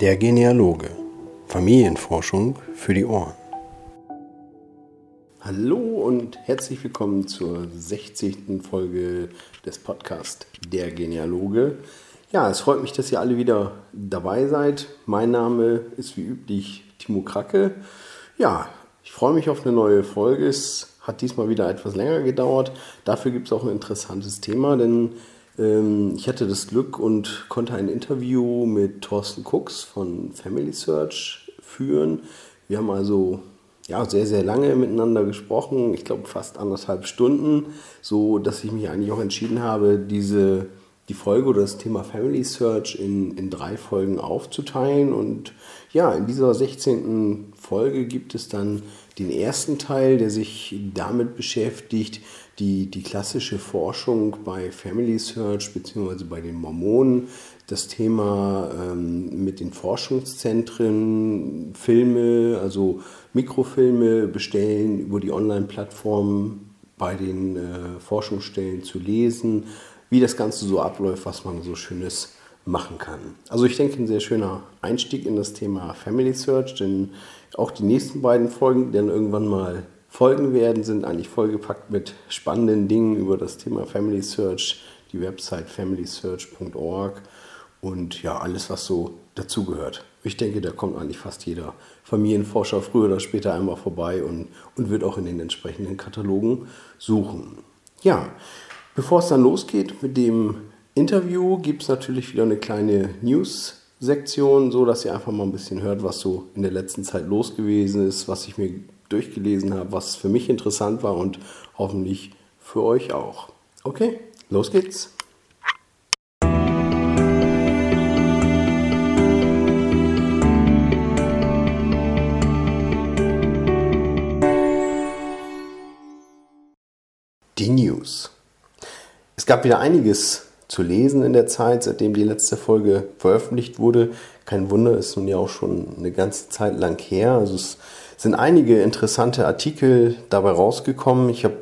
Der Genealoge. Familienforschung für die Ohren. Hallo und herzlich willkommen zur 60. Folge des Podcasts Der Genealoge. Ja, es freut mich, dass ihr alle wieder dabei seid. Mein Name ist wie üblich Timo Kracke. Ja, ich freue mich auf eine neue Folge. Es hat diesmal wieder etwas länger gedauert. Dafür gibt es auch ein interessantes Thema, denn ich hatte das Glück und konnte ein Interview mit Thorsten Cooks von Family Search führen. Wir haben also ja, sehr, sehr lange miteinander gesprochen, ich glaube fast anderthalb Stunden, so dass ich mich eigentlich auch entschieden habe, diese, die Folge oder das Thema Family Search in, in drei Folgen aufzuteilen. Und ja, in dieser 16. Folge gibt es dann den ersten Teil, der sich damit beschäftigt, die, die klassische Forschung bei Family Search bzw. bei den Mormonen, das Thema ähm, mit den Forschungszentren, Filme, also Mikrofilme bestellen, über die Online-Plattform bei den äh, Forschungsstellen zu lesen, wie das Ganze so abläuft, was man so Schönes machen kann. Also ich denke, ein sehr schöner Einstieg in das Thema Family Search, denn auch die nächsten beiden Folgen, die dann irgendwann mal folgen werden, sind eigentlich vollgepackt mit spannenden Dingen über das Thema Family Search, die Website familysearch.org und ja, alles, was so dazugehört. Ich denke, da kommt eigentlich fast jeder Familienforscher früher oder später einmal vorbei und, und wird auch in den entsprechenden Katalogen suchen. Ja, bevor es dann losgeht mit dem Interview, gibt es natürlich wieder eine kleine News-Sektion, so dass ihr einfach mal ein bisschen hört, was so in der letzten Zeit los gewesen ist, was ich mir durchgelesen habe, was für mich interessant war und hoffentlich für euch auch. Okay, los geht's. Gab wieder einiges zu lesen in der Zeit, seitdem die letzte Folge veröffentlicht wurde. Kein Wunder, ist nun ja auch schon eine ganze Zeit lang her. Also es sind einige interessante Artikel dabei rausgekommen. Ich habe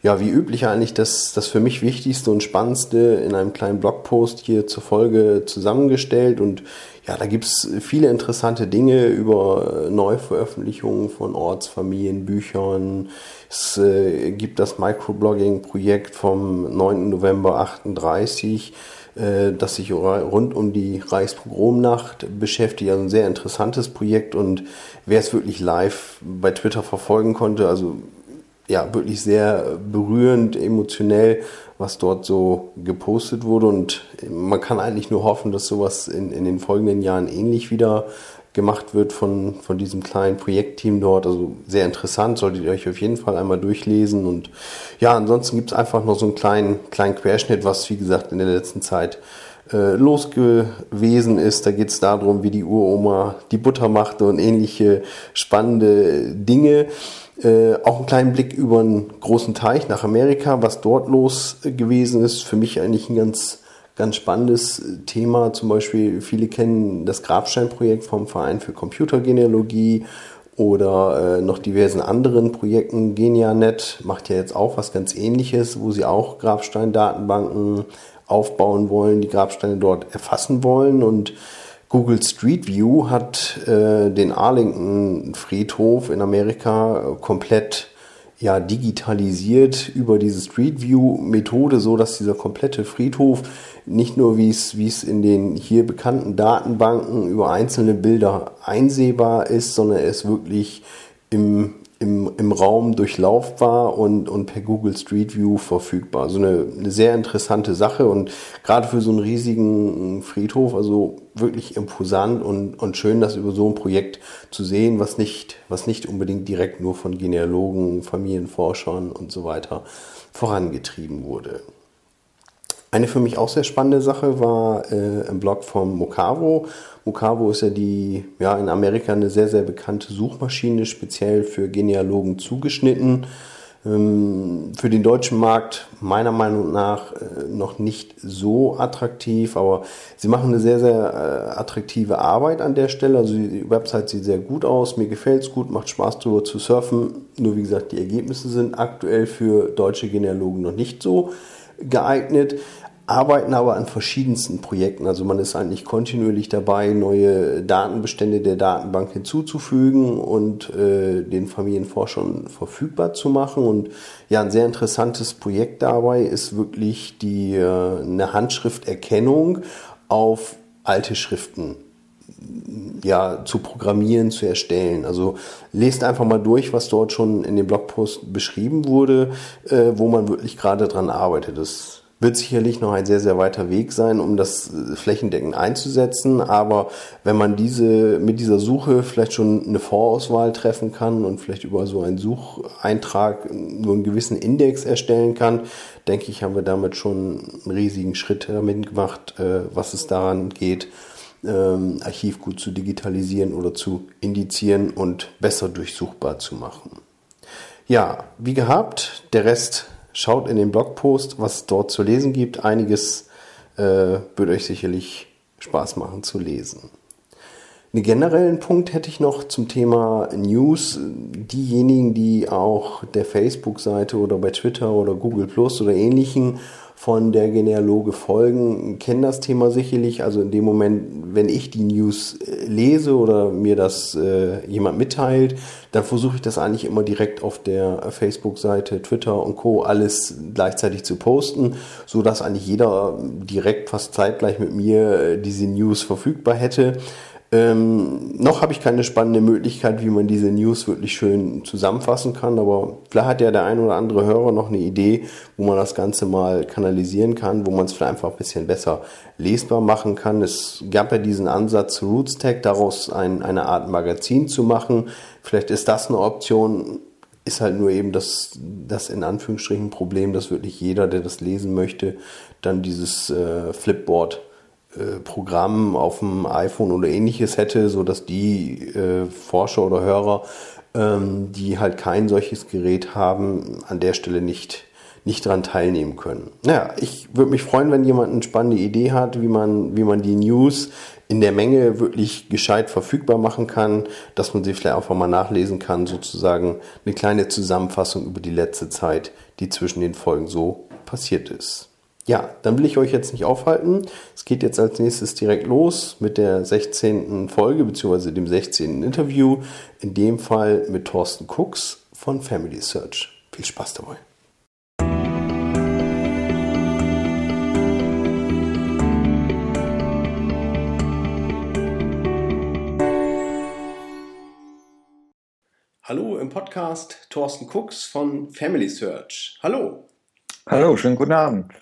ja wie üblich eigentlich das, das für mich Wichtigste und Spannendste in einem kleinen Blogpost hier zur Folge zusammengestellt. Und ja, da gibt es viele interessante Dinge über Neuveröffentlichungen von Ortsfamilien, Büchern. Es äh, gibt das Microblogging-Projekt vom 9. November 38 äh, das sich rund um die Reichspogromnacht beschäftigt. Also ein sehr interessantes Projekt und wer es wirklich live bei Twitter verfolgen konnte, also ja, wirklich sehr berührend, emotionell, was dort so gepostet wurde. Und man kann eigentlich nur hoffen, dass sowas in, in den folgenden Jahren ähnlich wieder gemacht wird von, von diesem kleinen Projektteam dort. Also sehr interessant, solltet ihr euch auf jeden Fall einmal durchlesen. Und ja, ansonsten gibt es einfach noch so einen kleinen, kleinen Querschnitt, was wie gesagt in der letzten Zeit äh, los gewesen ist. Da geht es darum, wie die Uroma die Butter machte und ähnliche spannende Dinge. Äh, auch einen kleinen Blick über einen großen Teich nach Amerika, was dort los gewesen ist. Für mich eigentlich ein ganz ganz spannendes Thema. Zum Beispiel, viele kennen das Grabsteinprojekt vom Verein für Computergenealogie oder äh, noch diversen anderen Projekten. GeniaNet macht ja jetzt auch was ganz ähnliches, wo sie auch Grabsteindatenbanken aufbauen wollen, die Grabsteine dort erfassen wollen und Google Street View hat äh, den Arlington Friedhof in Amerika komplett ja, digitalisiert über diese Street View Methode, so dass dieser komplette Friedhof nicht nur wie es, wie es in den hier bekannten Datenbanken über einzelne Bilder einsehbar ist, sondern er ist wirklich im, im, im Raum durchlaufbar und, und per Google Street View verfügbar. Also eine, eine sehr interessante Sache und gerade für so einen riesigen Friedhof, also wirklich imposant und, und schön, das über so ein Projekt zu sehen, was nicht, was nicht unbedingt direkt nur von Genealogen, Familienforschern und so weiter vorangetrieben wurde. Eine für mich auch sehr spannende Sache war äh, im Blog von Mocavo. Mocavo ist ja die, ja, in Amerika eine sehr, sehr bekannte Suchmaschine, speziell für Genealogen zugeschnitten. Ähm, für den deutschen Markt meiner Meinung nach äh, noch nicht so attraktiv, aber sie machen eine sehr, sehr äh, attraktive Arbeit an der Stelle. Also die Website sieht sehr gut aus, mir gefällt es gut, macht Spaß drüber zu surfen. Nur wie gesagt, die Ergebnisse sind aktuell für deutsche Genealogen noch nicht so geeignet. Arbeiten aber an verschiedensten Projekten. Also man ist eigentlich kontinuierlich dabei, neue Datenbestände der Datenbank hinzuzufügen und äh, den Familienforschern verfügbar zu machen. Und ja, ein sehr interessantes Projekt dabei ist wirklich die äh, eine Handschrifterkennung auf alte Schriften ja, zu programmieren, zu erstellen. Also lest einfach mal durch, was dort schon in dem Blogpost beschrieben wurde, äh, wo man wirklich gerade dran arbeitet. Das wird sicherlich noch ein sehr, sehr weiter Weg sein, um das äh, flächendeckend einzusetzen. Aber wenn man diese, mit dieser Suche vielleicht schon eine Vorauswahl treffen kann und vielleicht über so einen Sucheintrag nur einen gewissen Index erstellen kann, denke ich, haben wir damit schon einen riesigen Schritt damit gemacht, äh, was es daran geht, ähm, Archiv gut zu digitalisieren oder zu indizieren und besser durchsuchbar zu machen. Ja, wie gehabt, der Rest Schaut in den Blogpost, was es dort zu lesen gibt. Einiges äh, würde euch sicherlich Spaß machen zu lesen. Einen generellen Punkt hätte ich noch zum Thema News. Diejenigen, die auch der Facebook-Seite oder bei Twitter oder Google Plus oder ähnlichen von der Genealoge folgen, kennen das Thema sicherlich. Also in dem Moment, wenn ich die News äh, lese oder mir das äh, jemand mitteilt, dann versuche ich das eigentlich immer direkt auf der Facebook-Seite, Twitter und Co. alles gleichzeitig zu posten, so dass eigentlich jeder direkt fast zeitgleich mit mir äh, diese News verfügbar hätte. Ähm, noch habe ich keine spannende Möglichkeit, wie man diese News wirklich schön zusammenfassen kann, aber vielleicht hat ja der ein oder andere Hörer noch eine Idee, wo man das Ganze mal kanalisieren kann, wo man es vielleicht einfach ein bisschen besser lesbar machen kann. Es gab ja diesen Ansatz RootsTech, daraus ein, eine Art Magazin zu machen. Vielleicht ist das eine Option, ist halt nur eben das, das in Anführungsstrichen Problem, dass wirklich jeder, der das lesen möchte, dann dieses äh, Flipboard Programm auf dem iPhone oder ähnliches hätte, so dass die äh, Forscher oder Hörer, ähm, die halt kein solches Gerät haben, an der Stelle nicht nicht daran teilnehmen können. Naja, ich würde mich freuen, wenn jemand eine spannende Idee hat, wie man, wie man die News in der Menge wirklich gescheit verfügbar machen kann, dass man sie vielleicht einfach mal nachlesen kann, sozusagen eine kleine Zusammenfassung über die letzte Zeit, die zwischen den Folgen so passiert ist. Ja, dann will ich euch jetzt nicht aufhalten. Es geht jetzt als nächstes direkt los mit der 16. Folge bzw. dem 16. Interview. In dem Fall mit Thorsten Cooks von Family Search. Viel Spaß dabei. Hallo im Podcast Thorsten Cooks von Family Search. Hallo. Hallo, schönen guten Abend.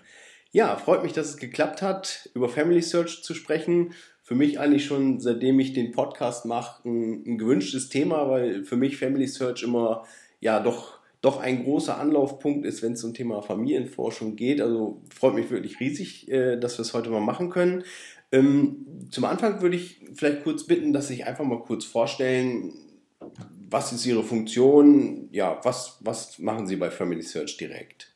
Ja, freut mich, dass es geklappt hat, über Family Search zu sprechen. Für mich eigentlich schon, seitdem ich den Podcast mache, ein, ein gewünschtes Thema, weil für mich Family Search immer ja doch doch ein großer Anlaufpunkt ist, wenn es zum Thema Familienforschung geht. Also freut mich wirklich riesig, äh, dass wir es heute mal machen können. Ähm, zum Anfang würde ich vielleicht kurz bitten, dass Sie sich einfach mal kurz vorstellen, was ist Ihre Funktion? Ja, was, was machen Sie bei Family Search direkt?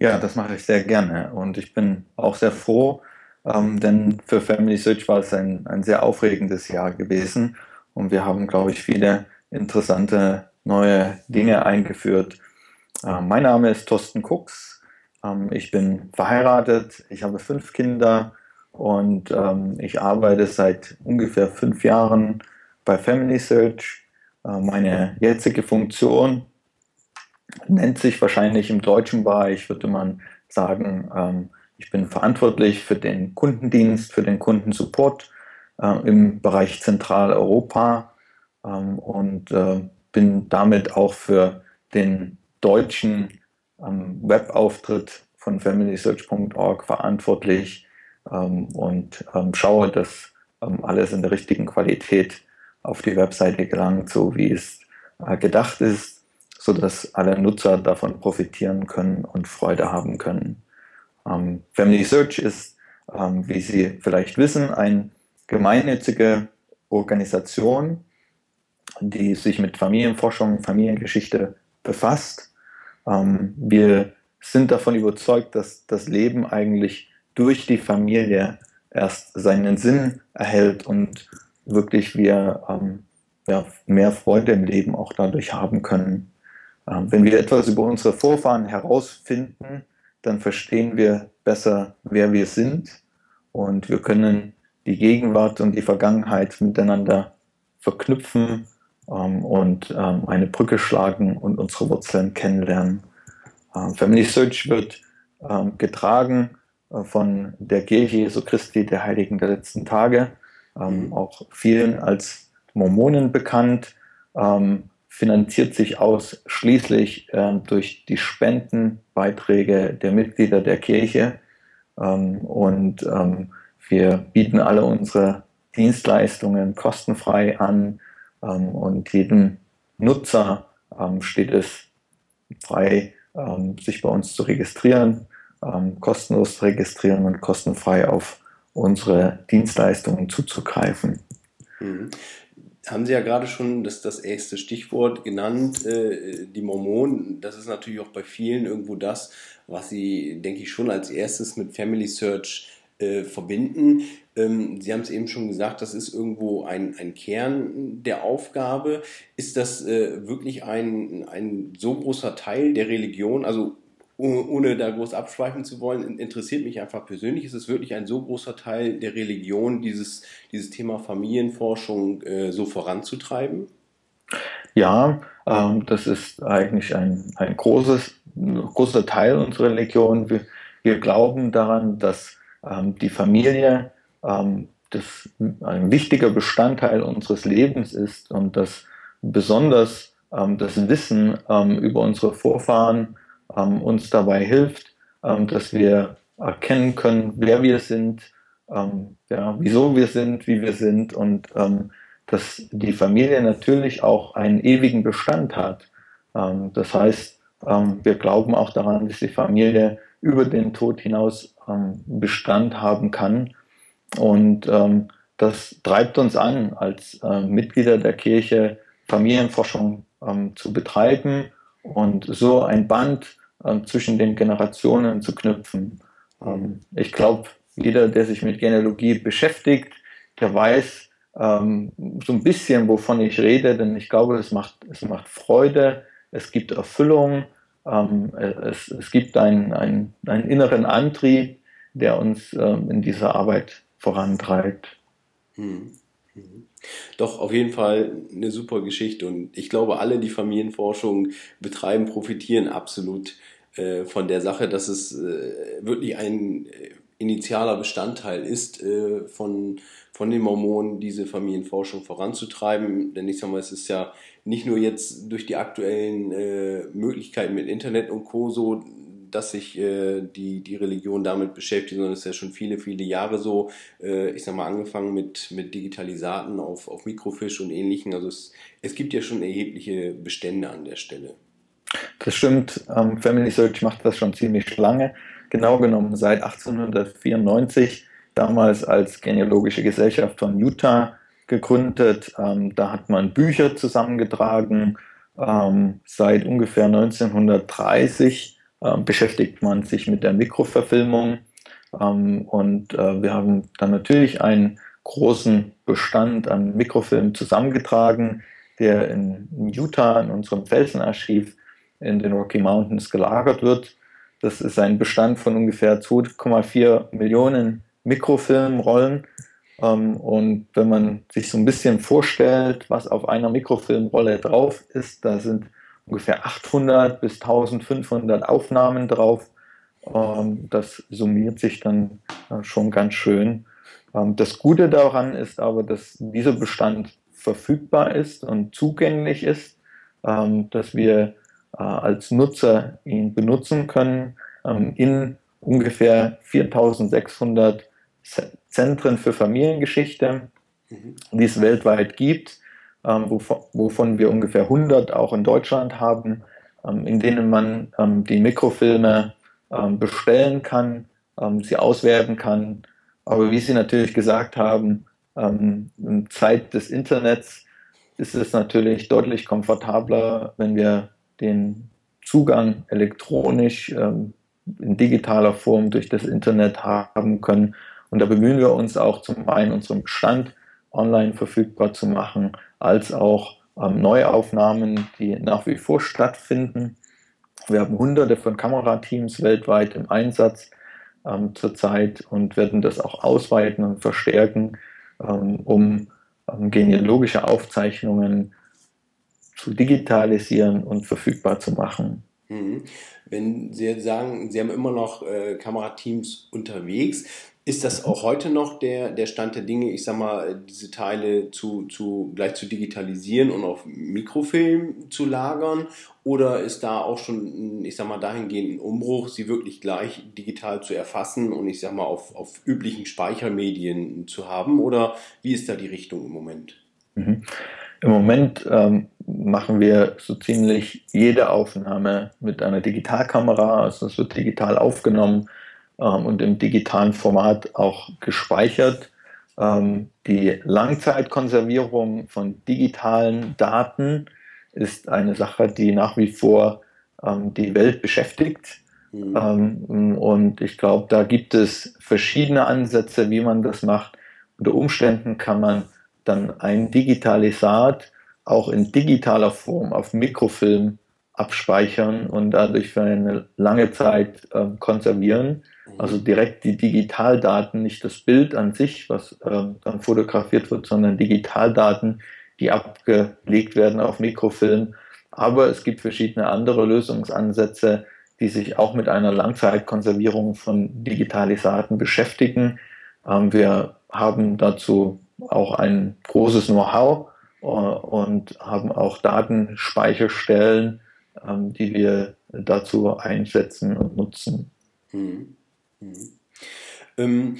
Ja, das mache ich sehr gerne und ich bin auch sehr froh, ähm, denn für Family Search war es ein, ein sehr aufregendes Jahr gewesen und wir haben, glaube ich, viele interessante neue Dinge eingeführt. Äh, mein Name ist Thorsten Cooks. Ähm, ich bin verheiratet, ich habe fünf Kinder und ähm, ich arbeite seit ungefähr fünf Jahren bei Family Search. Äh, meine jetzige Funktion nennt sich wahrscheinlich im deutschen Bereich, würde man sagen, ähm, ich bin verantwortlich für den Kundendienst, für den Kundensupport äh, im Bereich Zentraleuropa ähm, und äh, bin damit auch für den deutschen ähm, Webauftritt von familysearch.org verantwortlich ähm, und ähm, schaue, dass ähm, alles in der richtigen Qualität auf die Webseite gelangt, so wie es äh, gedacht ist sodass alle Nutzer davon profitieren können und Freude haben können. Ähm, Family Search ist, ähm, wie Sie vielleicht wissen, eine gemeinnützige Organisation, die sich mit Familienforschung, Familiengeschichte befasst. Ähm, wir sind davon überzeugt, dass das Leben eigentlich durch die Familie erst seinen Sinn erhält und wirklich wir ähm, ja, mehr Freude im Leben auch dadurch haben können. Ähm, wenn wir etwas über unsere Vorfahren herausfinden, dann verstehen wir besser, wer wir sind. Und wir können die Gegenwart und die Vergangenheit miteinander verknüpfen ähm, und ähm, eine Brücke schlagen und unsere Wurzeln kennenlernen. Ähm, Family Search wird ähm, getragen äh, von der Kirche Jesu Christi der Heiligen der letzten Tage, ähm, auch vielen als Mormonen bekannt, ähm, finanziert sich ausschließlich durch die Spendenbeiträge der Mitglieder der Kirche und wir bieten alle unsere Dienstleistungen kostenfrei an ähm, und jedem Nutzer ähm, steht es frei, ähm, sich bei uns zu registrieren, kostenlos zu registrieren und kostenfrei auf unsere Dienstleistungen zuzugreifen. Mhm. Haben Sie ja gerade schon das, das erste Stichwort genannt, äh, die Mormonen. Das ist natürlich auch bei vielen irgendwo das, was Sie, denke ich, schon als erstes mit Family Search äh, verbinden. Ähm, Sie haben es eben schon gesagt, das ist irgendwo ein, ein Kern der Aufgabe. Ist das äh, wirklich ein, ein so großer Teil der Religion? Also ohne da groß abschweifen zu wollen, interessiert mich einfach persönlich, ist es wirklich ein so großer Teil der Religion, dieses, dieses Thema Familienforschung äh, so voranzutreiben? Ja, ähm, das ist eigentlich ein, ein großes, großer Teil unserer Religion. Wir, wir glauben daran, dass ähm, die Familie ähm, das ein wichtiger Bestandteil unseres Lebens ist und dass besonders ähm, das Wissen ähm, über unsere Vorfahren uns dabei hilft, ähm, dass wir erkennen können, wer wir sind, ja, wieso wir sind, wie wir sind und dass die Familie natürlich auch einen ewigen Bestand hat. das heißt, wir glauben auch daran, dass die Familie über den Tod hinaus Bestand haben kann und ähm, das treibt uns an, als äh, Mitglieder der Kirche Familienforschung ähm, zu betreiben und so ein Band ähm, zwischen den Generationen zu knüpfen. Ähm, ich glaube, jeder, der sich mit Genealogie beschäftigt, der weiß ähm, so ein bisschen, wovon ich rede, denn ich glaube, es macht, es macht Freude, es gibt Erfüllung, ähm, es, es gibt einen, einen, einen inneren Antrieb, der uns in dieser Arbeit vorantreibt. Hm. hm. Doch, auf jeden Fall eine super Geschichte und ich glaube, alle, die Familienforschung betreiben, profitieren absolut äh, von der Sache, dass es äh, wirklich ein äh, initialer Bestandteil ist äh, von, von den Mormonen, diese Familienforschung voranzutreiben. Denn ich sag mal, es ist ja nicht nur jetzt durch die aktuellen äh, Möglichkeiten mit Internet und Co. so, dass sich äh, die, die Religion damit beschäftigt, sondern es ist ja schon viele, viele Jahre so, äh, ich sag mal, angefangen mit, mit Digitalisaten auf, auf Mikrofisch und ähnlichen. Also es, es gibt ja schon erhebliche Bestände an der Stelle. Das stimmt. Ähm, Family Search macht das schon ziemlich lange. Genau genommen seit 1894, damals als genealogische Gesellschaft von Utah gegründet. Ähm, da hat man Bücher zusammengetragen. Ähm, seit ungefähr 1930 ähm, beschäftigt man sich mit der Mikroverfilmung. Ähm, und äh, wir haben dann natürlich einen großen Bestand an Mikrofilmen zusammengetragen, der in, in Utah in unserem Felsenarchiv in den Rocky Mountains gelagert wird. Das ist ein Bestand von ungefähr 2,4 Millionen Mikrofilmrollen. Ähm, und wenn man sich so ein bisschen vorstellt, was auf einer Mikrofilmrolle drauf ist, da sind ungefähr 800 bis 1500 Aufnahmen drauf. Ähm, das summiert sich dann äh, schon ganz schön. Ähm, das Gute daran ist aber, dass dieser Bestand verfügbar ist und zugänglich ist, ähm, dass wir äh, als Nutzer ihn benutzen können in ungefähr 4600 Zentren für Familiengeschichte, mhm. die es weltweit gibt wovon wir ungefähr 100 auch in Deutschland haben, ähm, in denen man ähm, die Mikrofilme bestellen kann, sie auswerten kann. Aber wie Sie natürlich gesagt haben, in Zeit des Internets ist es natürlich deutlich komfortabler, wenn wir den Zugang elektronisch in digitaler Form durch das Internet haben können. Und da bemühen wir uns auch zum einen unseren Bestand online verfügbar zu machen, als auch ähm, Neuaufnahmen, die nach wie vor stattfinden. Wir haben hunderte von Kamerateams weltweit im Einsatz ähm, zurzeit und werden das auch ausweiten und verstärken, ähm, um ähm, genealogische Aufzeichnungen zu digitalisieren und verfügbar zu machen. Mhm. Wenn Sie sagen, Sie haben immer noch äh, Kamerateams unterwegs, ist das auch heute noch der, der Stand der Dinge, ich sag mal, diese Teile zu, zu, gleich zu digitalisieren und auf Mikrofilm zu lagern? Oder ist da auch schon, ich sag mal, dahingehend ein Umbruch, sie wirklich gleich digital zu erfassen und ich sag mal, auf, auf üblichen Speichermedien zu haben? Oder wie ist da die Richtung im Moment? Mhm. Im Moment ähm, machen wir so ziemlich jede Aufnahme mit einer Digitalkamera. Also es wird digital aufgenommen ähm, und im digitalen Format auch gespeichert. Ähm, die Langzeitkonservierung von digitalen Daten ist eine Sache, die nach wie vor ähm, die Welt beschäftigt. Mhm. Ähm, und ich glaube, da gibt es verschiedene Ansätze, wie man das macht. Unter Umständen kann man dann ein Digitalisat auch in digitaler Form auf Mikrofilm abspeichern und dadurch für eine lange Zeit äh, konservieren. Mhm. Also direkt die Digitaldaten, nicht das Bild an sich, was äh, dann fotografiert wird, sondern Digitaldaten, die abgelegt werden auf Mikrofilm. Aber es gibt verschiedene andere Lösungsansätze, die sich auch mit einer Langzeitkonservierung von Digitalisaten beschäftigen. Ähm, wir haben dazu auch ein großes Know-how äh, und haben auch Datenspeicherstellen, ähm, die wir dazu einsetzen und nutzen. Mhm. Mhm. Ähm,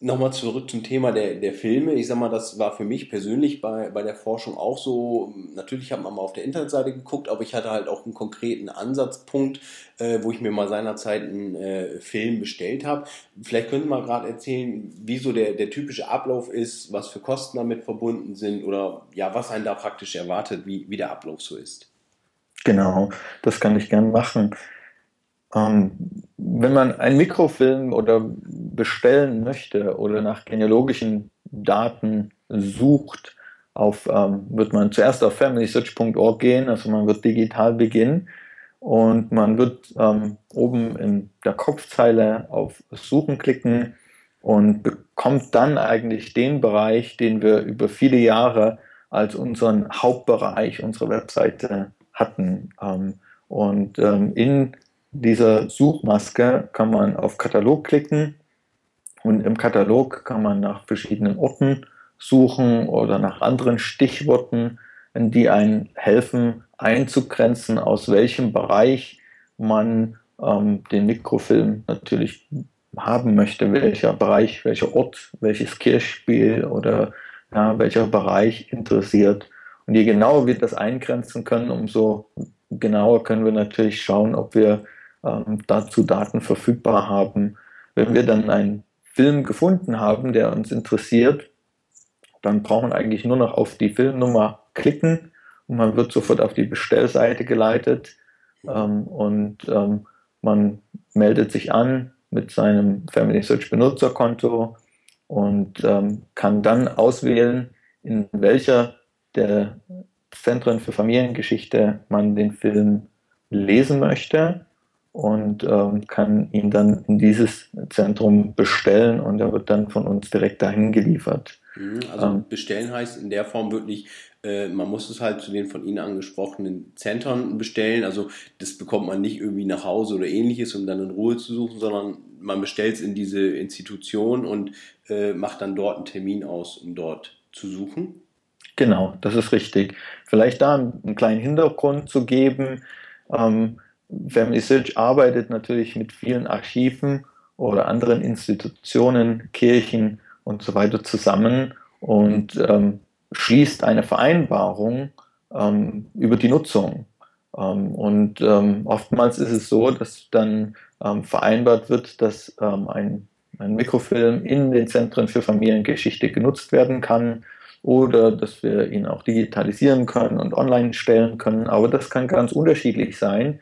Nochmal zurück zum Thema der, der Filme. Ich sag mal, das war für mich persönlich bei, bei der Forschung auch so. Natürlich hat man mal auf der Internetseite geguckt, aber ich hatte halt auch einen konkreten Ansatzpunkt, äh, wo ich mir mal seinerzeit einen äh, Film bestellt habe. Vielleicht können Sie mal gerade erzählen, wie so der, der typische Ablauf ist, was für Kosten damit verbunden sind oder ja, was einen da praktisch erwartet, wie, wie der Ablauf so ist. Genau, das kann ich gern machen. Ähm, wenn man ein Mikrofilm oder bestellen möchte oder nach genealogischen Daten sucht, auf, ähm, wird man zuerst auf familysearch.org gehen, also man wird digital beginnen und man wird ähm, oben in der Kopfzeile auf Suchen klicken und bekommt dann eigentlich den Bereich, den wir über viele Jahre als unseren Hauptbereich unserer Webseite hatten. Ähm, und ähm, in dieser Suchmaske kann man auf Katalog klicken und im Katalog kann man nach verschiedenen Orten suchen oder nach anderen Stichworten, die einen helfen einzugrenzen, aus welchem Bereich man ähm, den Mikrofilm natürlich haben möchte, welcher Bereich, welcher Ort, welches Kirchspiel oder ja, welcher Bereich interessiert. Und je genauer wir das eingrenzen können, umso genauer können wir natürlich schauen, ob wir ähm, dazu Daten verfügbar haben. Wenn wir dann einen Film gefunden haben, der uns interessiert, dann brauchen wir eigentlich nur noch auf die Filmnummer klicken und man wird sofort auf die Bestellseite geleitet ähm, und ähm, man meldet sich an mit seinem Family Search Benutzerkonto und ähm, kann dann auswählen, in welcher der Zentren für Familiengeschichte man den Film lesen möchte und ähm, kann ihn dann in dieses Zentrum bestellen und er wird dann von uns direkt dahin geliefert. Mhm, also ähm, bestellen heißt in der Form wirklich, äh, man muss es halt zu den von Ihnen angesprochenen Zentren bestellen. Also das bekommt man nicht irgendwie nach Hause oder ähnliches, um dann in Ruhe zu suchen, sondern man bestellt es in diese Institution und äh, macht dann dort einen Termin aus, um dort zu suchen. Genau, das ist richtig. Vielleicht da einen kleinen Hintergrund zu geben. Ähm, Family Search arbeitet natürlich mit vielen Archiven oder anderen Institutionen, Kirchen und so weiter zusammen und ähm, schließt eine Vereinbarung ähm, über die Nutzung. Ähm, und ähm, oftmals ist es so, dass dann ähm, vereinbart wird, dass ähm, ein, ein Mikrofilm in den Zentren für Familiengeschichte genutzt werden kann oder dass wir ihn auch digitalisieren können und online stellen können. Aber das kann ganz unterschiedlich sein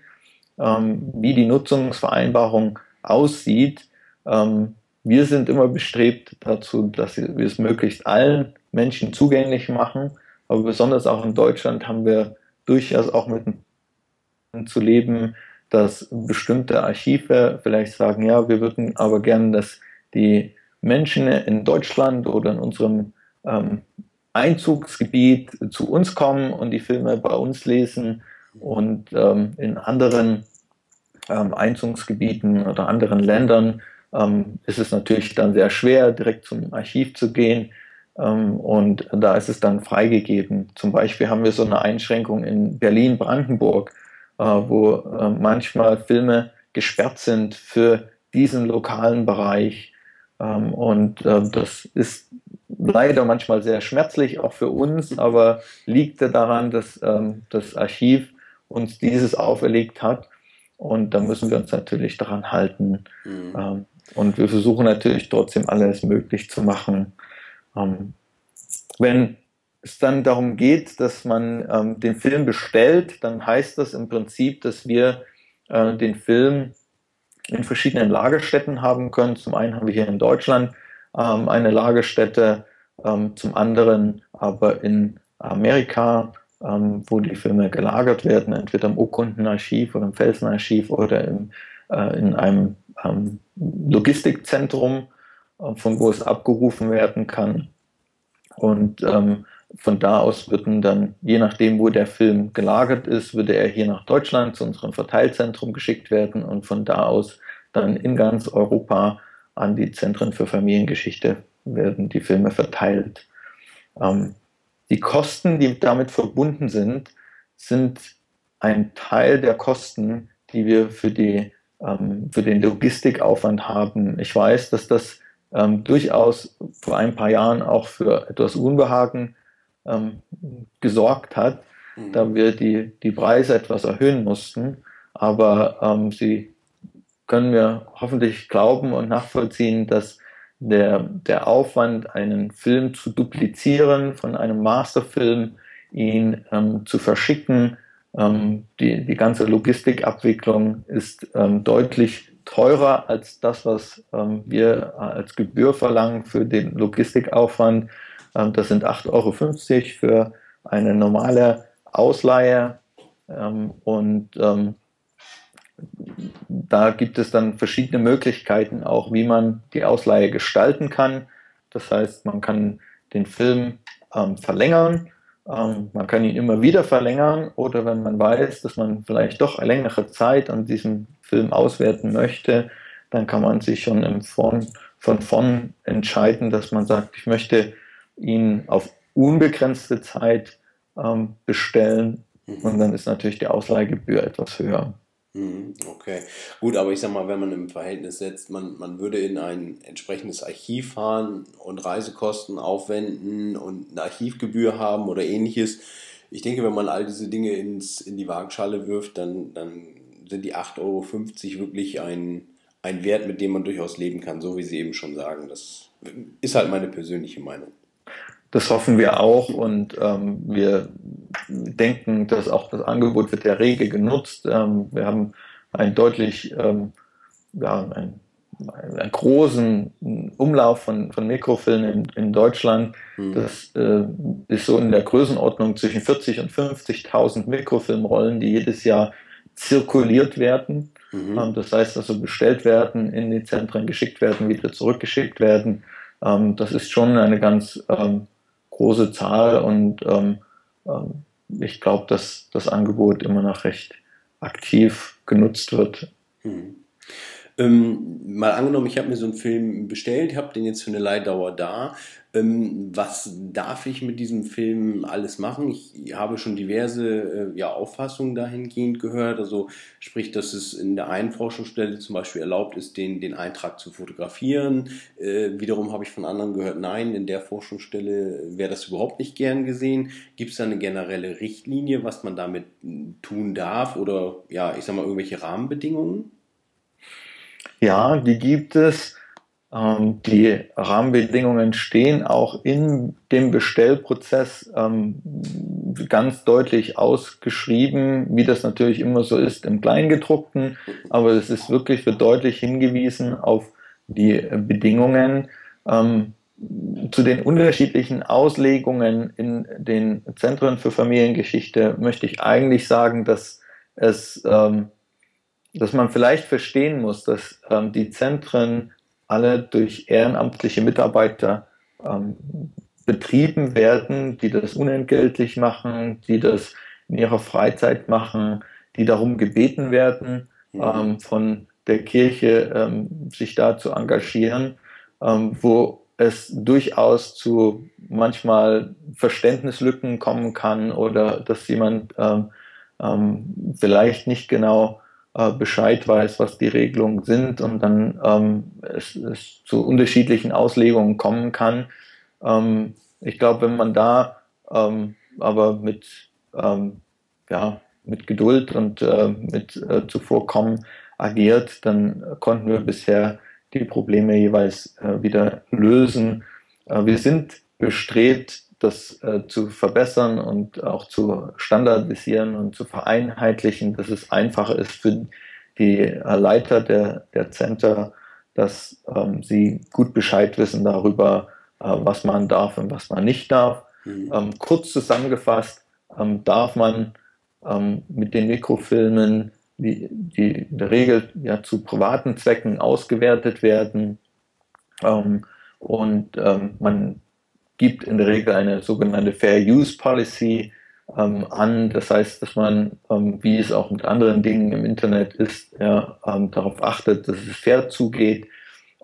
ähm, wie die Nutzungsvereinbarung aussieht. Ähm, wir sind immer bestrebt dazu, dass wir es möglichst allen Menschen zugänglich machen. Aber besonders auch in Deutschland haben wir durchaus auch mit zu leben, dass bestimmte Archive vielleicht sagen, ja, wir würden aber gerne, dass die Menschen in Deutschland oder in unserem ähm, Einzugsgebiet zu uns kommen und die Filme bei uns lesen und ähm, in anderen ähm, Einzugsgebieten oder anderen Ländern ähm, ist es natürlich dann sehr schwer, direkt zum Archiv zu gehen. Ähm, und da ist es dann freigegeben. Zum Beispiel haben wir so eine Einschränkung in Berlin-Brandenburg, äh, wo äh, manchmal Filme gesperrt sind für diesen lokalen Bereich. Ähm, und äh, das ist leider manchmal sehr schmerzlich, auch für uns, aber liegt daran, dass ähm, das Archiv uns dieses auferlegt hat. Und da müssen wir uns natürlich daran halten. Mhm. Ähm, und wir versuchen natürlich trotzdem alles möglich zu machen. Ähm, wenn es dann darum geht, dass man ähm, den Film bestellt, dann heißt das im Prinzip, dass wir äh, den Film in verschiedenen Lagerstätten haben können. Zum einen haben wir hier in Deutschland eine Lagerstätte, zum anderen aber in Amerika, ähm, wo die Filme gelagert werden, entweder im Urkundenarchiv oder im Felsenarchiv oder im, äh, in einem ähm, Logistikzentrum, äh, von wo es abgerufen werden kann. Und ähm, von da aus würden dann, je nachdem, wo der Film gelagert ist, würde er hier nach Deutschland zu unserem Verteilzentrum geschickt werden und von da aus dann in ganz Europa an die Zentren für Familiengeschichte werden die Filme verteilt. Ähm, die Kosten, die damit verbunden sind, sind ein Teil der Kosten, die wir für, die, ähm, für den Logistikaufwand haben. Ich weiß, dass das ähm, durchaus vor ein paar Jahren auch für etwas Unbehagen ähm, gesorgt hat, mhm. da wir die, die Preise etwas erhöhen mussten. Aber ähm, sie können mir hoffentlich glauben und nachvollziehen, dass der, der Aufwand, einen Film zu duplizieren von einem Masterfilm, ihn ähm, zu verschicken, ähm, die, die ganze Logistikabwicklung ist ähm, deutlich teurer als das, was ähm, wir als Gebühr verlangen für den Logistikaufwand. Ähm, das sind 8,50 Euro für eine normale Ausleihe. Ähm, und da gibt es dann verschiedene Möglichkeiten auch, wie man die Ausleihe gestalten kann. Das heißt, man kann den Film ähm, verlängern, ähm, man kann ihn immer wieder verlängern oder wenn man weiß, dass man vielleicht doch eine längere Zeit an diesem Film auswerten möchte, dann kann man sich schon im von, von vorn entscheiden, dass man sagt, ich möchte ihn auf unbegrenzte Zeit ähm, bestellen und dann ist natürlich die Ausleihgebühr etwas höher. Mhm, okay, gut, aber ich sag mal, wenn man im Verhältnis setzt, man, man würde in ein entsprechendes Archiv fahren und Reisekosten aufwenden und eine Archivgebühr haben oder ähnliches. Ich denke, wenn man all diese Dinge ins, in die Waagschale wirft, dann, dann sind die 8,50 Euro wirklich ein, ein Wert, mit dem man durchaus leben kann, so wie Sie eben schon sagen. Das ist halt meine persönliche Meinung. Das hoffen wir auch und ähm, wir denken, dass auch das Angebot wird der rege genutzt. Ähm, wir haben einen deutlich, ähm, ja, einen, einen, großen Umlauf von, von Mikrofilmen in, in Deutschland. Mhm. Das äh, ist so in der Größenordnung zwischen 40 und 50.000 Mikrofilmrollen, die jedes Jahr zirkuliert werden. Mhm. Ähm, das heißt also bestellt werden, in die Zentren geschickt werden, wieder zurückgeschickt werden. Ähm, das ist schon eine ganz ähm, große Zahl und ähm, ähm, ich glaube, dass das Angebot immer noch recht aktiv genutzt wird. Hm. Ähm, mal angenommen, ich habe mir so einen Film bestellt, habe den jetzt für eine Leihdauer da. Ähm, was darf ich mit diesem Film alles machen? Ich habe schon diverse äh, ja, Auffassungen dahingehend gehört. Also sprich, dass es in der einen Forschungsstelle zum Beispiel erlaubt ist, den, den Eintrag zu fotografieren. Äh, wiederum habe ich von anderen gehört, nein, in der Forschungsstelle wäre das überhaupt nicht gern gesehen. Gibt es da eine generelle Richtlinie, was man damit tun darf? Oder ja, ich sag mal, irgendwelche Rahmenbedingungen? Ja, die gibt es. Ähm, die Rahmenbedingungen stehen auch in dem Bestellprozess ähm, ganz deutlich ausgeschrieben, wie das natürlich immer so ist im Kleingedruckten, aber es ist wirklich wird deutlich hingewiesen auf die Bedingungen. Ähm, zu den unterschiedlichen Auslegungen in den Zentren für Familiengeschichte möchte ich eigentlich sagen, dass es ähm, dass man vielleicht verstehen muss, dass ähm, die Zentren alle durch ehrenamtliche Mitarbeiter ähm, betrieben werden, die das unentgeltlich machen, die das in ihrer Freizeit machen, die darum gebeten werden, ähm, von der Kirche ähm, sich da zu engagieren, ähm, wo es durchaus zu manchmal Verständnislücken kommen kann oder dass jemand ähm, vielleicht nicht genau äh, Bescheid weiß, was die Regelungen sind und dann ähm, es, es, zu unterschiedlichen Auslegungen kommen kann. Ähm, ich glaube, wenn man da ähm, aber mit, ähm, ja, mit Geduld und äh, mit äh, Zuvorkommen agiert, dann konnten wir bisher die Probleme jeweils äh, wieder lösen. Äh, wir sind bestrebt, das äh, zu verbessern und auch zu standardisieren und zu vereinheitlichen, dass es einfacher ist für die Leiter der, der Center, dass ähm, sie gut Bescheid wissen darüber, äh, was man darf und was man nicht darf. Mhm. Ähm, kurz zusammengefasst, ähm, darf man ähm, mit den Mikrofilmen, die, die in der Regel ja zu privaten Zwecken ausgewertet werden, ähm, und ähm, man gibt in der Regel eine sogenannte Fair Use Policy ähm, an. Das heißt, dass man, ähm, wie es auch mit anderen Dingen im Internet ist, ja, ähm, darauf achtet, dass es fair zugeht.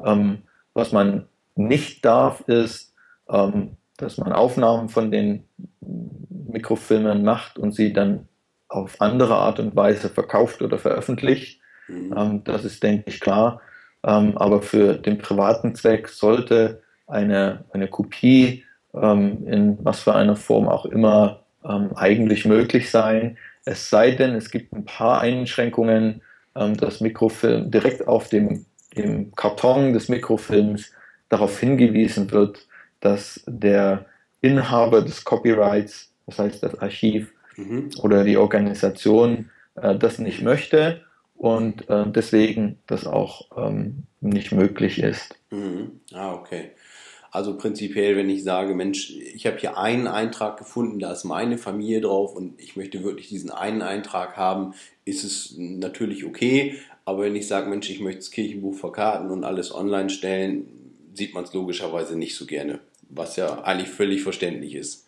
Ähm, was man nicht darf, ist, ähm, dass man Aufnahmen von den Mikrofilmen macht und sie dann auf andere Art und Weise verkauft oder veröffentlicht. Mhm. Ähm, das ist, denke ich, klar. aber für den privaten Zweck sollte eine, eine Kopie ähm, in was für einer Form auch immer ähm, eigentlich möglich sein. Es sei denn, es gibt ein paar Einschränkungen, ähm, das Mikrofilm direkt auf dem, dem Karton des Mikrofilms darauf hingewiesen wird, dass der Inhaber des Copyrights, das heißt das Archiv mhm. oder die Organisation, äh, das nicht möchte und äh, deswegen das auch ähm, nicht möglich ist. Mhm. Ah, okay. Also prinzipiell, wenn ich sage, Mensch, ich habe hier einen Eintrag gefunden, da ist meine Familie drauf und ich möchte wirklich diesen einen Eintrag haben, ist es natürlich okay. Aber wenn ich sage, Mensch, ich möchte das Kirchenbuch verkarten und alles online stellen, sieht man es logischerweise nicht so gerne, was ja eigentlich völlig verständlich ist.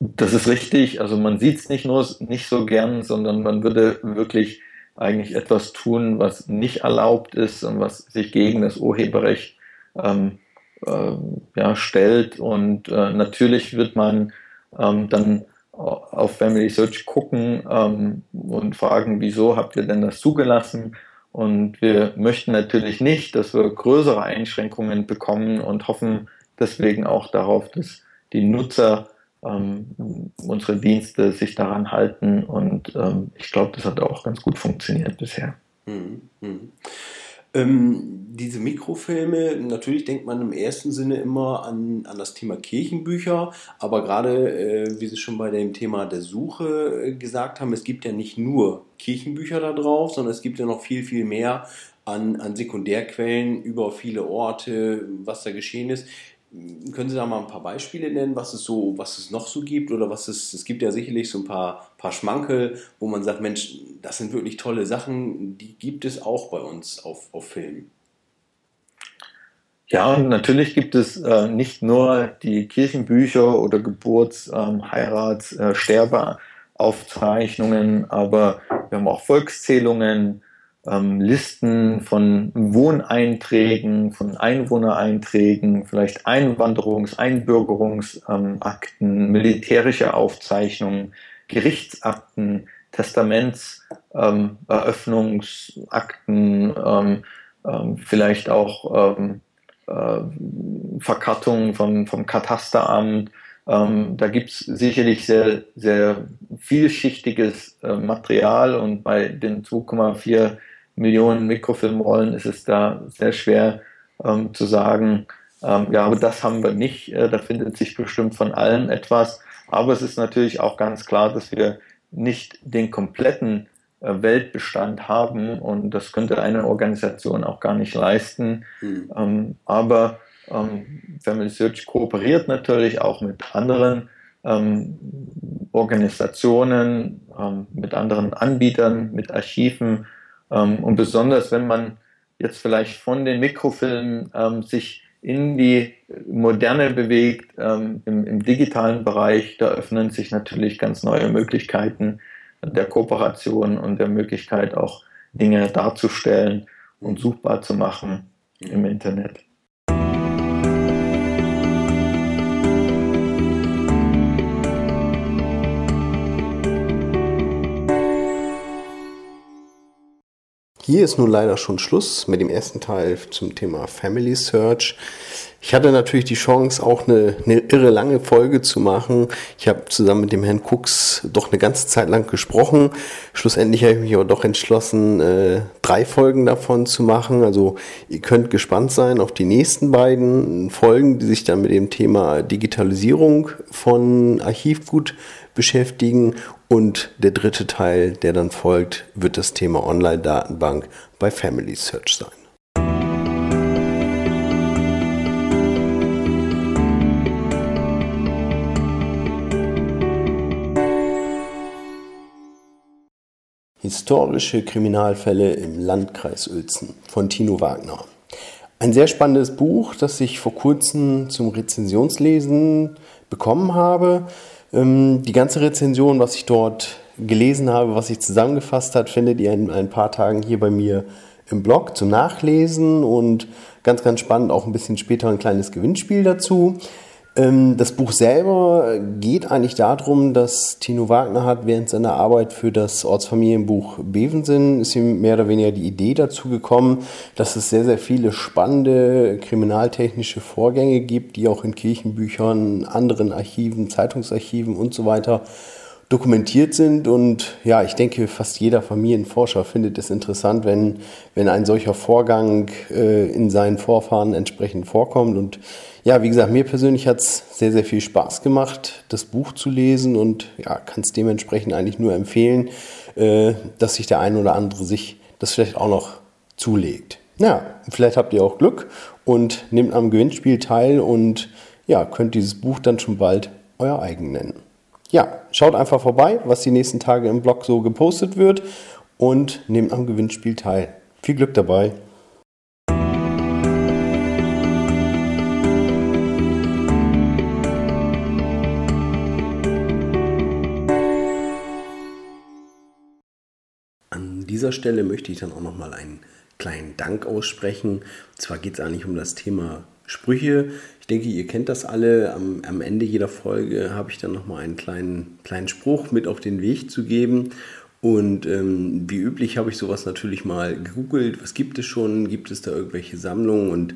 Das ist richtig. Also man sieht es nicht nur nicht so gern, sondern man würde wirklich eigentlich etwas tun, was nicht erlaubt ist und was sich gegen das Urheberrecht ähm, äh, ja, stellt. Und äh, natürlich wird man ähm, dann auf Family Search gucken ähm, und fragen, wieso habt ihr denn das zugelassen? Und wir möchten natürlich nicht, dass wir größere Einschränkungen bekommen und hoffen deswegen auch darauf, dass die Nutzer ähm, unsere Dienste sich daran halten. Und ähm, ich glaube, das hat auch ganz gut funktioniert bisher. Mhm. Ähm, diese Mikrofilme, natürlich denkt man im ersten Sinne immer an, an das Thema Kirchenbücher, aber gerade, äh, wie Sie schon bei dem Thema der Suche äh, gesagt haben, es gibt ja nicht nur Kirchenbücher da drauf, sondern es gibt ja noch viel, viel mehr an, an Sekundärquellen über viele Orte, was da geschehen ist. Können Sie da mal ein paar Beispiele nennen, was es so, was es noch so gibt oder was es, es gibt ja sicherlich so ein paar, paar Schmankel, wo man sagt, Mensch, das sind wirklich tolle Sachen, die gibt es auch bei uns auf, auf Film. Ja, natürlich gibt es äh, nicht nur die Kirchenbücher oder Geburts-, ähm, Heirats-, äh, Sterbeaufzeichnungen, aber wir haben auch Volkszählungen, ähm, Listen von Wohneinträgen, von Einwohnereinträgen, vielleicht Einwanderungs-, Einbürgerungsakten, militärische Aufzeichnungen, Gerichtsakten, Testamentseröffnungsakten, ähm, ähm, vielleicht auch ähm, äh, Verkartungen vom, vom Katasteramt. Ähm, da gibt es sicherlich sehr, sehr vielschichtiges äh, Material und bei den 2,4 Millionen Mikrofilmrollen ist es da sehr schwer ähm, zu sagen, ähm, ja, aber das haben wir nicht. Äh, da findet sich bestimmt von allem etwas. Aber es ist natürlich auch ganz klar, dass wir nicht den kompletten äh, Weltbestand haben und das könnte eine Organisation auch gar nicht leisten. Mhm. Ähm, aber ähm, Family Search kooperiert natürlich auch mit anderen ähm, Organisationen, ähm, mit anderen Anbietern, mit Archiven, Ähm, und besonders, wenn man jetzt vielleicht von den Mikrofilmen ähm, sich in die Moderne bewegt, ähm, im, im, digitalen Bereich, da öffnen sich natürlich ganz neue Möglichkeiten der Kooperation und der Möglichkeit auch Dinge darzustellen und suchbar zu machen im Internet. Hier ist nun leider schon Schluss mit dem ersten Teil zum Thema Family Search. Ich hatte natürlich die Chance, auch eine, eine irre lange Folge zu machen. Ich habe zusammen mit dem Herrn Cooks doch eine ganze Zeit lang gesprochen. Schlussendlich habe ich mich aber doch entschlossen, äh, drei Folgen davon zu machen. Also ihr könnt gespannt sein auf die nächsten beiden Folgen, die sich dann mit dem Thema Digitalisierung von Archivgut beschäftigen. Und der dritte Teil, der dann folgt, wird das Thema Online-Datenbank bei Family Search sein. Historische Kriminalfälle im Landkreis Uelzen von Tino Wagner. Ein sehr spannendes Buch, das ich vor kurzem zum Rezensionslesen bekommen habe. Ähm, die ganze Rezension, was ich dort gelesen habe, was ich zusammengefasst hat, findet ihr in ein paar Tagen hier bei mir im Blog zum Nachlesen und ganz, ganz spannend auch ein bisschen später ein kleines Gewinnspiel dazu. Ähm, das Buch selber geht eigentlich darum, dass Tino Wagner hat während seiner Arbeit für das Ortsfamilienbuch Bevensen ist ihm mehr oder weniger die Idee dazu gekommen, dass es sehr, sehr viele spannende kriminaltechnische Vorgänge gibt, die auch in Kirchenbüchern, anderen Archiven, Zeitungsarchiven und so weiter dokumentiert sind. Und ja, ich denke, fast jeder Familienforscher findet es interessant, wenn, wenn ein solcher Vorgang äh, in seinen Vorfahren entsprechend vorkommt. Und ja, wie gesagt, mir persönlich hat es sehr, sehr viel Spaß gemacht, das Buch zu lesen und ja, kann es dementsprechend eigentlich nur empfehlen, äh, dass sich der ein oder andere sich das vielleicht auch noch zulegt. Ja, vielleicht habt ihr auch Glück und nehmt am Gewinnspiel teil und ja, könnt dieses Buch dann schon bald euer eigen nennen ja, schaut einfach vorbei, was die nächsten Tage im Blog so gepostet wird und nehmt am Gewinnspiel teil. Viel Glück dabei! Dieser Stelle möchte ich dann auch noch mal einen kleinen Dank aussprechen. Und zwar geht es eigentlich um das Thema Sprüche. Ich denke, ihr kennt das alle. Am, am Ende jeder Folge habe ich dann nochmal einen kleinen, kleinen Spruch mit auf den Weg zu geben. Und ähm, wie üblich habe ich sowas natürlich mal gegoogelt. Was gibt es schon? Gibt es da irgendwelche Sammlungen? Und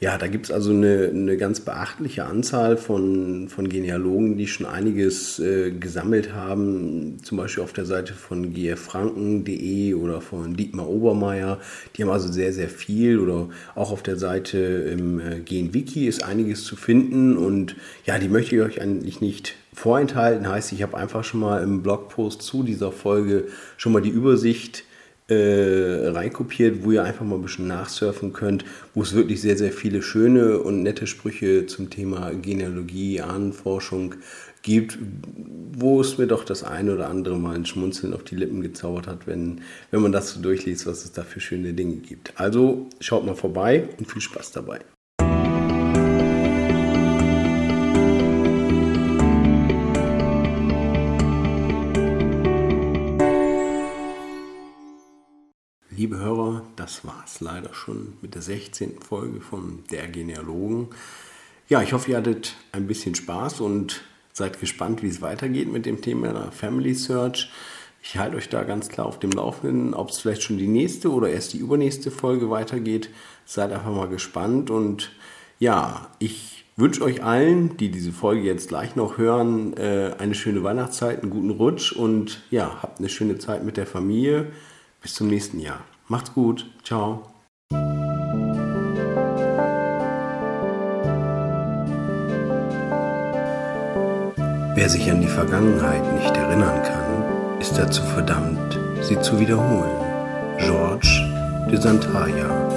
ja, da gibt es also eine, eine ganz beachtliche Anzahl von, von Genealogen, die schon einiges äh, gesammelt haben. Zum Beispiel auf der Seite von gffranken.de oder von Dietmar Obermeier. Die haben also sehr, sehr viel. Oder auch auf der Seite im äh, Genwiki ist einiges zu finden. Und ja, die möchte ich euch eigentlich nicht vorenthalten. Heißt, ich habe einfach schon mal im Blogpost zu dieser Folge schon mal die Übersicht äh, reinkopiert, wo ihr einfach mal ein bisschen nachsurfen könnt, wo es wirklich sehr, sehr viele schöne und nette Sprüche zum Thema Genealogie, Ahnenforschung gibt, wo es mir doch das eine oder andere Mal ein Schmunzeln auf die Lippen gezaubert hat, wenn, wenn man das so durchliest, was es da für schöne Dinge gibt. Also schaut mal vorbei und viel Spaß dabei. Liebe Hörer, das war es leider schon mit der 16. Folge von Der Genealogen. Ja, ich hoffe, ihr hattet ein bisschen Spaß und seid gespannt, wie es weitergeht mit dem Thema Family Search. Ich halte euch da ganz klar auf dem Laufenden, ob es vielleicht schon die nächste oder erst die übernächste Folge weitergeht. Seid einfach mal gespannt und ja, ich wünsche euch allen, die diese Folge jetzt gleich noch hören, äh, eine schöne Weihnachtszeit, einen guten Rutsch und ja, habt eine schöne Zeit mit der Familie. Bis zum nächsten Jahr. Macht's gut. Ciao. Wer sich an die Vergangenheit nicht erinnern kann, ist dazu verdammt, sie zu wiederholen. Georges de Santaya